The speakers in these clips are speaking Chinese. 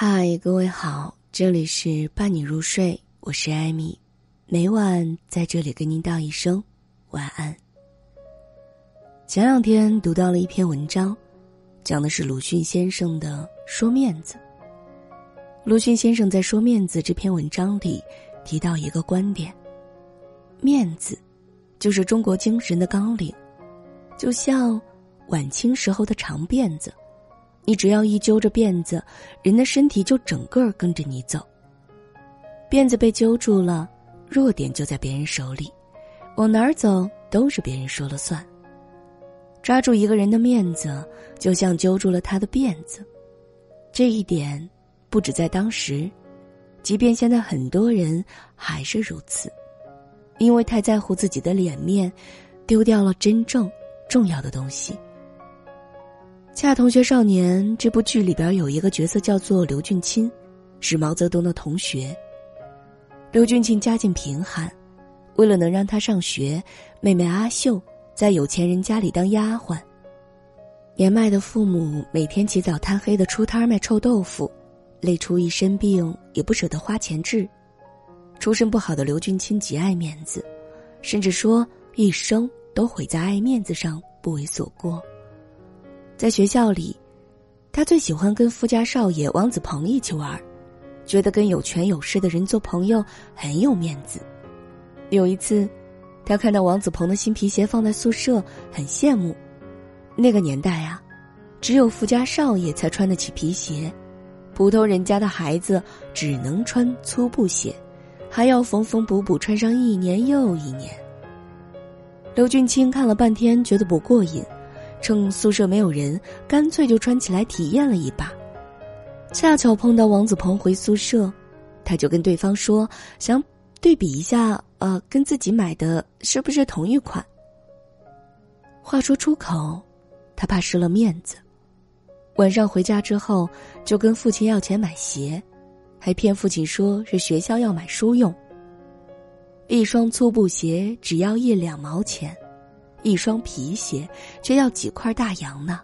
嗨，各位好，这里是伴你入睡，我是艾米，每晚在这里跟您道一声晚安。前两天读到了一篇文章，讲的是鲁迅先生的《说面子》。鲁迅先生在《说面子》这篇文章里提到一个观点：面子就是中国精神的纲领，就像晚清时候的长辫子。你只要一揪着辫子，人的身体就整个跟着你走。辫子被揪住了，弱点就在别人手里，往哪儿走都是别人说了算。抓住一个人的面子，就像揪住了他的辫子。这一点，不止在当时，即便现在很多人还是如此，因为太在乎自己的脸面，丢掉了真正重要的东西。《恰同学少年》这部剧里边有一个角色叫做刘俊钦，是毛泽东的同学。刘俊钦家境贫寒，为了能让他上学，妹妹阿秀在有钱人家里当丫鬟。年迈的父母每天起早贪黑的出摊卖臭豆腐，累出一身病也不舍得花钱治。出身不好的刘俊钦极爱面子，甚至说一生都毁在爱面子上，不为所过。在学校里，他最喜欢跟富家少爷王子鹏一起玩，觉得跟有权有势的人做朋友很有面子。有一次，他看到王子鹏的新皮鞋放在宿舍，很羡慕。那个年代啊，只有富家少爷才穿得起皮鞋，普通人家的孩子只能穿粗布鞋，还要缝缝补补穿上一年又一年。刘俊清看了半天，觉得不过瘾。趁宿舍没有人，干脆就穿起来体验了一把。恰巧碰到王子鹏回宿舍，他就跟对方说：“想对比一下，呃，跟自己买的是不是同一款。”话说出口，他怕失了面子。晚上回家之后，就跟父亲要钱买鞋，还骗父亲说是学校要买书用。一双粗布鞋只要一两毛钱。一双皮鞋却要几块大洋呢。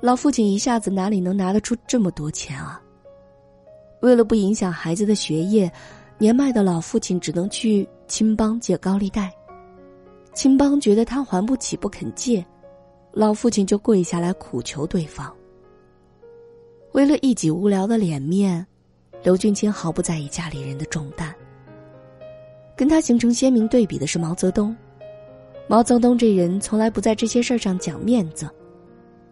老父亲一下子哪里能拿得出这么多钱啊？为了不影响孩子的学业，年迈的老父亲只能去青帮借高利贷。青帮觉得他还不起，不肯借，老父亲就跪下来苦求对方。为了一己无聊的脸面，刘俊清毫不在意家里人的重担。跟他形成鲜明对比的是毛泽东。毛泽东这人从来不在这些事儿上讲面子，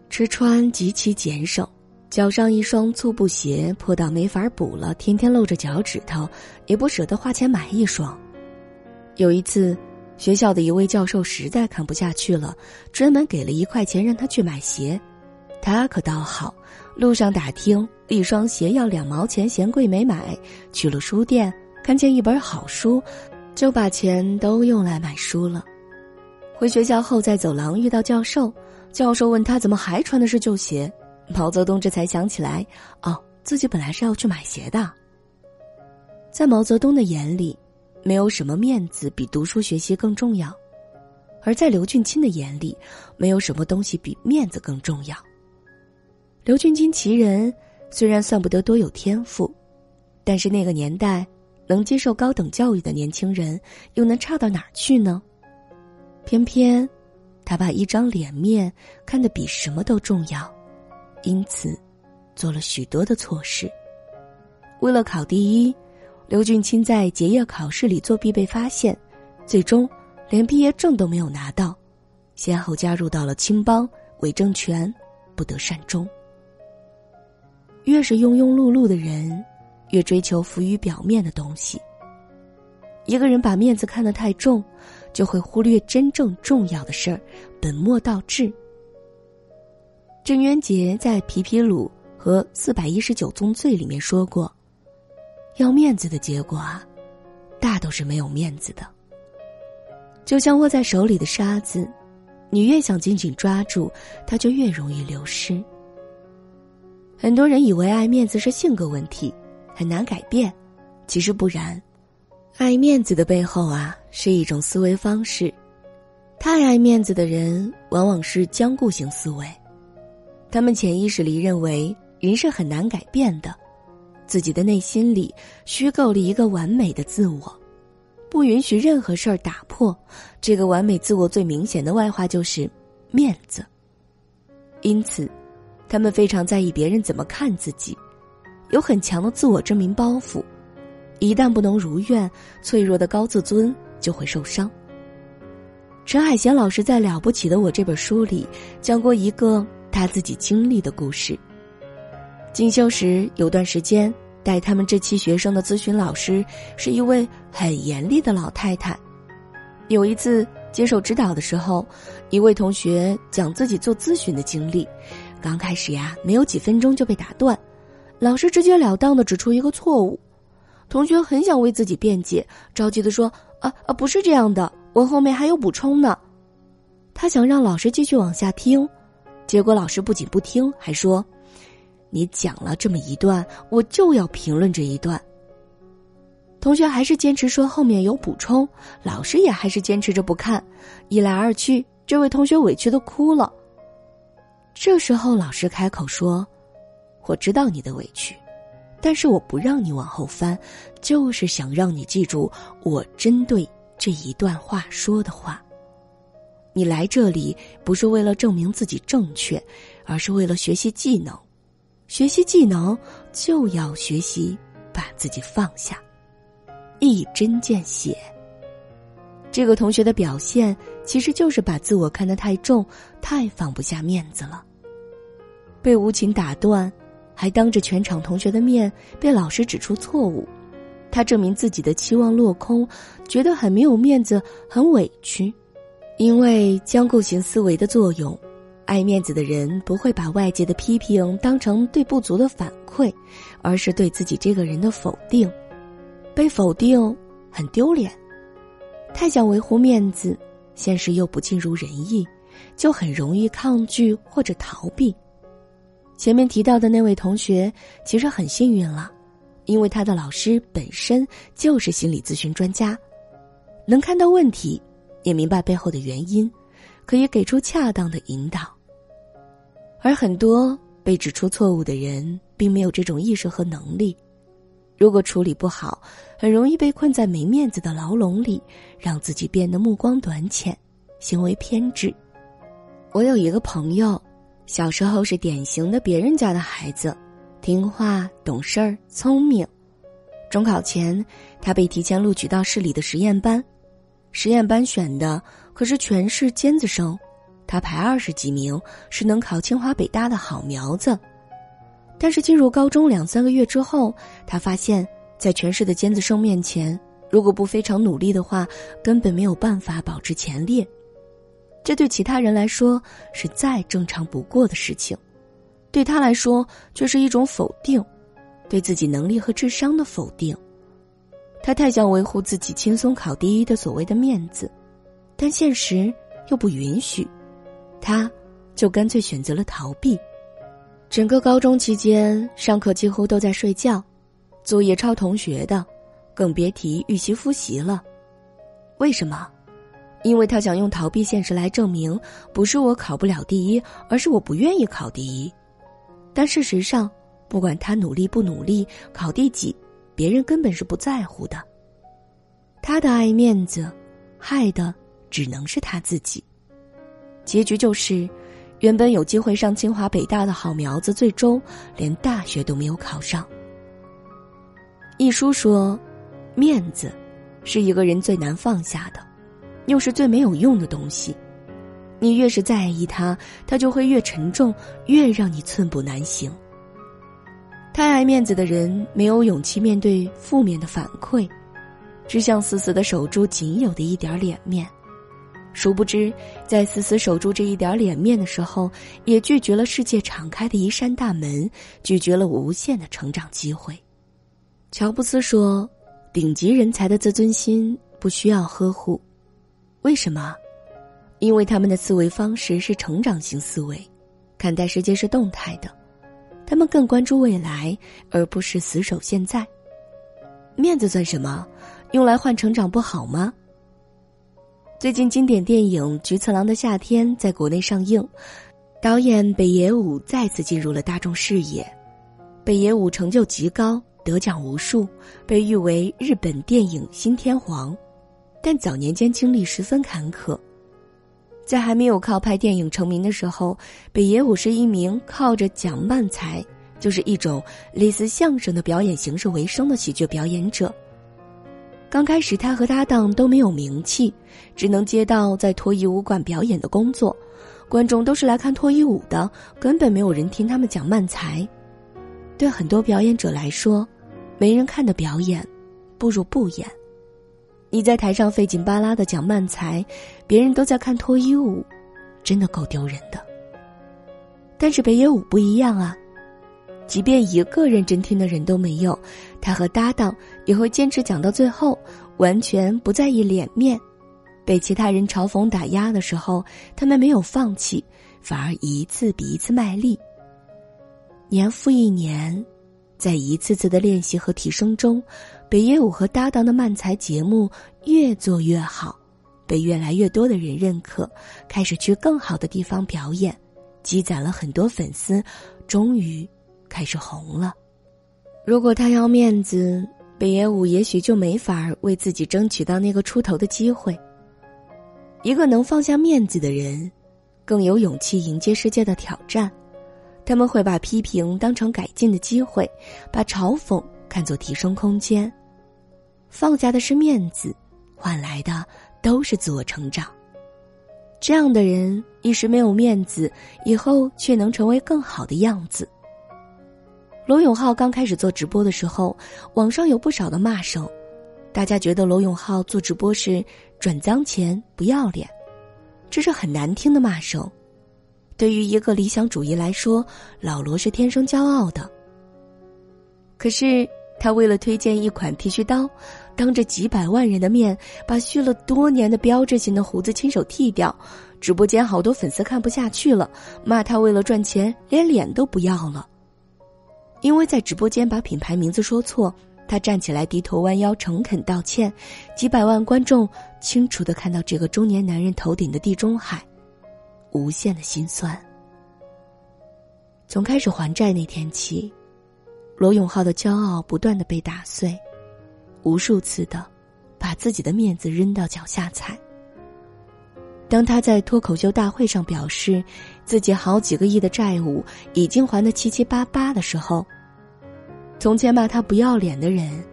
吃穿极其俭省，脚上一双粗布鞋破到没法补了，天天露着脚趾头，也不舍得花钱买一双。有一次，学校的一位教授实在看不下去了，专门给了一块钱让他去买鞋。他可倒好，路上打听一双鞋要两毛钱，嫌贵没买。去了书店，看见一本好书，就把钱都用来买书了。回学校后，在走廊遇到教授，教授问他怎么还穿的是旧鞋，毛泽东这才想起来，哦，自己本来是要去买鞋的。在毛泽东的眼里，没有什么面子比读书学习更重要，而在刘俊钦的眼里，没有什么东西比面子更重要。刘俊钦其人虽然算不得多有天赋，但是那个年代能接受高等教育的年轻人又能差到哪儿去呢？偏偏，他把一张脸面看得比什么都重要，因此，做了许多的错事。为了考第一，刘俊清在结业考试里作弊被发现，最终连毕业证都没有拿到，先后加入到了青帮，伪政权，不得善终。越是庸庸碌碌的人，越追求浮于表面的东西。一个人把面子看得太重。就会忽略真正重要的事儿，本末倒置。郑渊洁在《皮皮鲁和四百一十九宗罪》里面说过：“要面子的结果啊，大都是没有面子的。就像握在手里的沙子，你越想紧紧抓住，它就越容易流失。”很多人以为爱面子是性格问题，很难改变，其实不然。爱面子的背后啊，是一种思维方式。太爱面子的人，往往是僵固型思维。他们潜意识里认为，人是很难改变的。自己的内心里虚构了一个完美的自我，不允许任何事儿打破这个完美自我。最明显的外化就是面子。因此，他们非常在意别人怎么看自己，有很强的自我证明包袱。一旦不能如愿，脆弱的高自尊就会受伤。陈海贤老师在《了不起的我》这本书里讲过一个他自己经历的故事。进修时有段时间，带他们这期学生的咨询老师是一位很严厉的老太太。有一次接受指导的时候，一位同学讲自己做咨询的经历，刚开始呀，没有几分钟就被打断，老师直截了当的指出一个错误。同学很想为自己辩解，着急的说：“啊啊，不是这样的，我后面还有补充呢。”他想让老师继续往下听，结果老师不仅不听，还说。你讲了这么一段，我就要评论这一段。同学还是坚持说后面有补充，老师也还是坚持着不看，一来二去，这位同学委屈的哭了。这时候老师开口说：“我知道你的委屈，但是我不让你往后翻，就是想让你记住我针对这一段话说的话。你来这里不是为了证明自己正确，而是为了学习技能。”学习技能就要学习把自己放下，一针见血。这个同学的表现其实就是把自我看得太重，太放不下面子了。被无情打断，还当着全场同学的面被老师指出错误，他证明自己的期望落空，觉得很没有面子，很委屈。因为僵固型思维的作用。爱面子的人不会把外界的批评当成对不足的反馈，而是对自己这个人的否定。被否定很丢脸，太想维护面子，现实又不尽如人意，就很容易抗拒或者逃避。前面提到的那位同学其实很幸运了，因为他的老师本身就是心理咨询专家，能看到问题，也明白背后的原因，可以给出恰当的引导。而很多被指出错误的人，并没有这种意识和能力。如果处理不好，很容易被困在没面子的牢笼里，让自己变得目光短浅，行为偏执。我有一个朋友，小时候是典型的别人家的孩子，听话、懂事儿、聪明。中考前，他被提前录取到市里的实验班，实验班选的可是全市尖子生。他排二十几名，是能考清华北大的好苗子。但是进入高中两三个月之后，他发现，在全市的尖子生面前，如果不非常努力的话，根本没有办法保持前列。这对其他人来说是再正常不过的事情，对他来说却是一种否定，对自己能力和智商的否定。他太想维护自己轻松考第一的所谓的面子，但现实又不允许。他，就干脆选择了逃避。整个高中期间，上课几乎都在睡觉，作业抄同学的，更别提预习复习了。为什么？因为他想用逃避现实来证明，不是我考不了第一，而是我不愿意考第一。但事实上，不管他努力不努力，考第几，别人根本是不在乎的。他的爱面子，害的只能是他自己。结局就是，原本有机会上清华北大的好苗子，最终连大学都没有考上。一书说，面子是一个人最难放下的，又是最没有用的东西。你越是在意它，它就会越沉重，越让你寸步难行。太爱面子的人，没有勇气面对负面的反馈，只想死死的守住仅有的一点脸面。殊不知，在死死守住这一点脸面的时候，也拒绝了世界敞开的一扇大门，拒绝了无限的成长机会。乔布斯说：“顶级人才的自尊心不需要呵护，为什么？因为他们的思维方式是成长型思维，看待世界是动态的，他们更关注未来，而不是死守现在。面子算什么？用来换成长不好吗？”最近经典电影《菊次郎的夏天》在国内上映，导演北野武再次进入了大众视野，北野武成就极高，得奖无数，被誉为日本电影新天皇。但早年间经历十分坎坷，在还没有靠拍电影成名的时候，北野武是一名靠着讲慢才，就是一种类似相声的表演形式为生的喜剧表演者。刚开始，他和搭档都没有名气，只能接到在脱衣舞馆表演的工作，观众都是来看脱衣舞的，根本没有人听他们讲慢才。对很多表演者来说，没人看的表演，不如不演。你在台上费劲巴拉的讲慢才，别人都在看脱衣舞，真的够丢人的。但是北野武不一样啊。即便一个认真听的人都没有，他和搭档也会坚持讲到最后，完全不在意脸面。被其他人嘲讽打压的时候，他们没有放弃，反而一次比一次卖力。年复一年，在一次次的练习和提升中，北野武和搭档的漫才节目越做越好，被越来越多的人认可，开始去更好的地方表演，积攒了很多粉丝，终于。开始红了。如果他要面子，北野武也许就没法为自己争取到那个出头的机会。一个能放下面子的人，更有勇气迎接世界的挑战。他们会把批评当成改进的机会，把嘲讽看作提升空间。放下的是面子，换来的都是自我成长。这样的人一时没有面子，以后却能成为更好的样子。罗永浩刚开始做直播的时候，网上有不少的骂声，大家觉得罗永浩做直播是赚脏钱、不要脸，这是很难听的骂声。对于一个理想主义来说，老罗是天生骄傲的。可是他为了推荐一款剃须刀，当着几百万人的面把蓄了多年的标志性的胡子亲手剃掉，直播间好多粉丝看不下去了，骂他为了赚钱连脸都不要了。因为在直播间把品牌名字说错，他站起来低头弯腰诚恳道歉，几百万观众清楚的看到这个中年男人头顶的地中海，无限的心酸。从开始还债那天起，罗永浩的骄傲不断的被打碎，无数次的把自己的面子扔到脚下踩。当他在脱口秀大会上表示，自己好几个亿的债务已经还得七七八八的时候，从前骂他不要脸的人，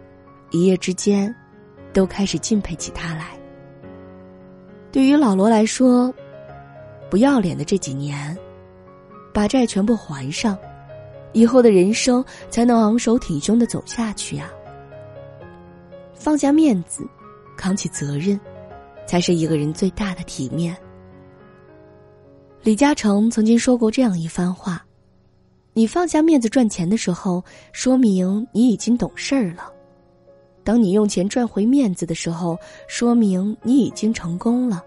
一夜之间，都开始敬佩起他来。对于老罗来说，不要脸的这几年，把债全部还上，以后的人生才能昂首挺胸的走下去啊！放下面子，扛起责任。才是一个人最大的体面。李嘉诚曾经说过这样一番话：“你放下面子赚钱的时候，说明你已经懂事儿了；当你用钱赚回面子的时候，说明你已经成功了；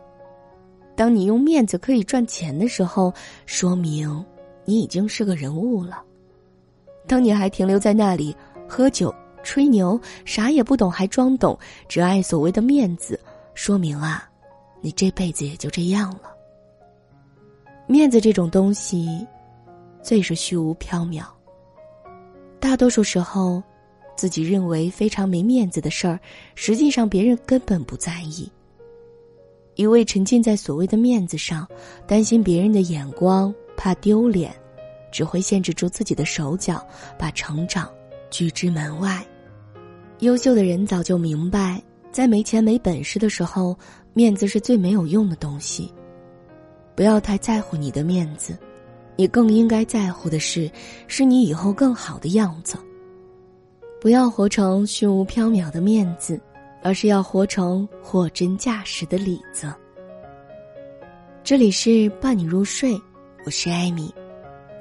当你用面子可以赚钱的时候，说明你已经是个人物了；当你还停留在那里喝酒吹牛，啥也不懂还装懂，只爱所谓的面子。”说明啊，你这辈子也就这样了。面子这种东西，最是虚无缥缈。大多数时候，自己认为非常没面子的事儿，实际上别人根本不在意。一味沉浸在所谓的面子上，担心别人的眼光，怕丢脸，只会限制住自己的手脚，把成长拒之门外。优秀的人早就明白。在没钱没本事的时候，面子是最没有用的东西。不要太在乎你的面子，你更应该在乎的是，是你以后更好的样子。不要活成虚无缥缈的面子，而是要活成货真价实的里子。这里是伴你入睡，我是艾米，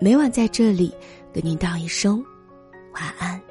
每晚在这里跟您道一声晚安。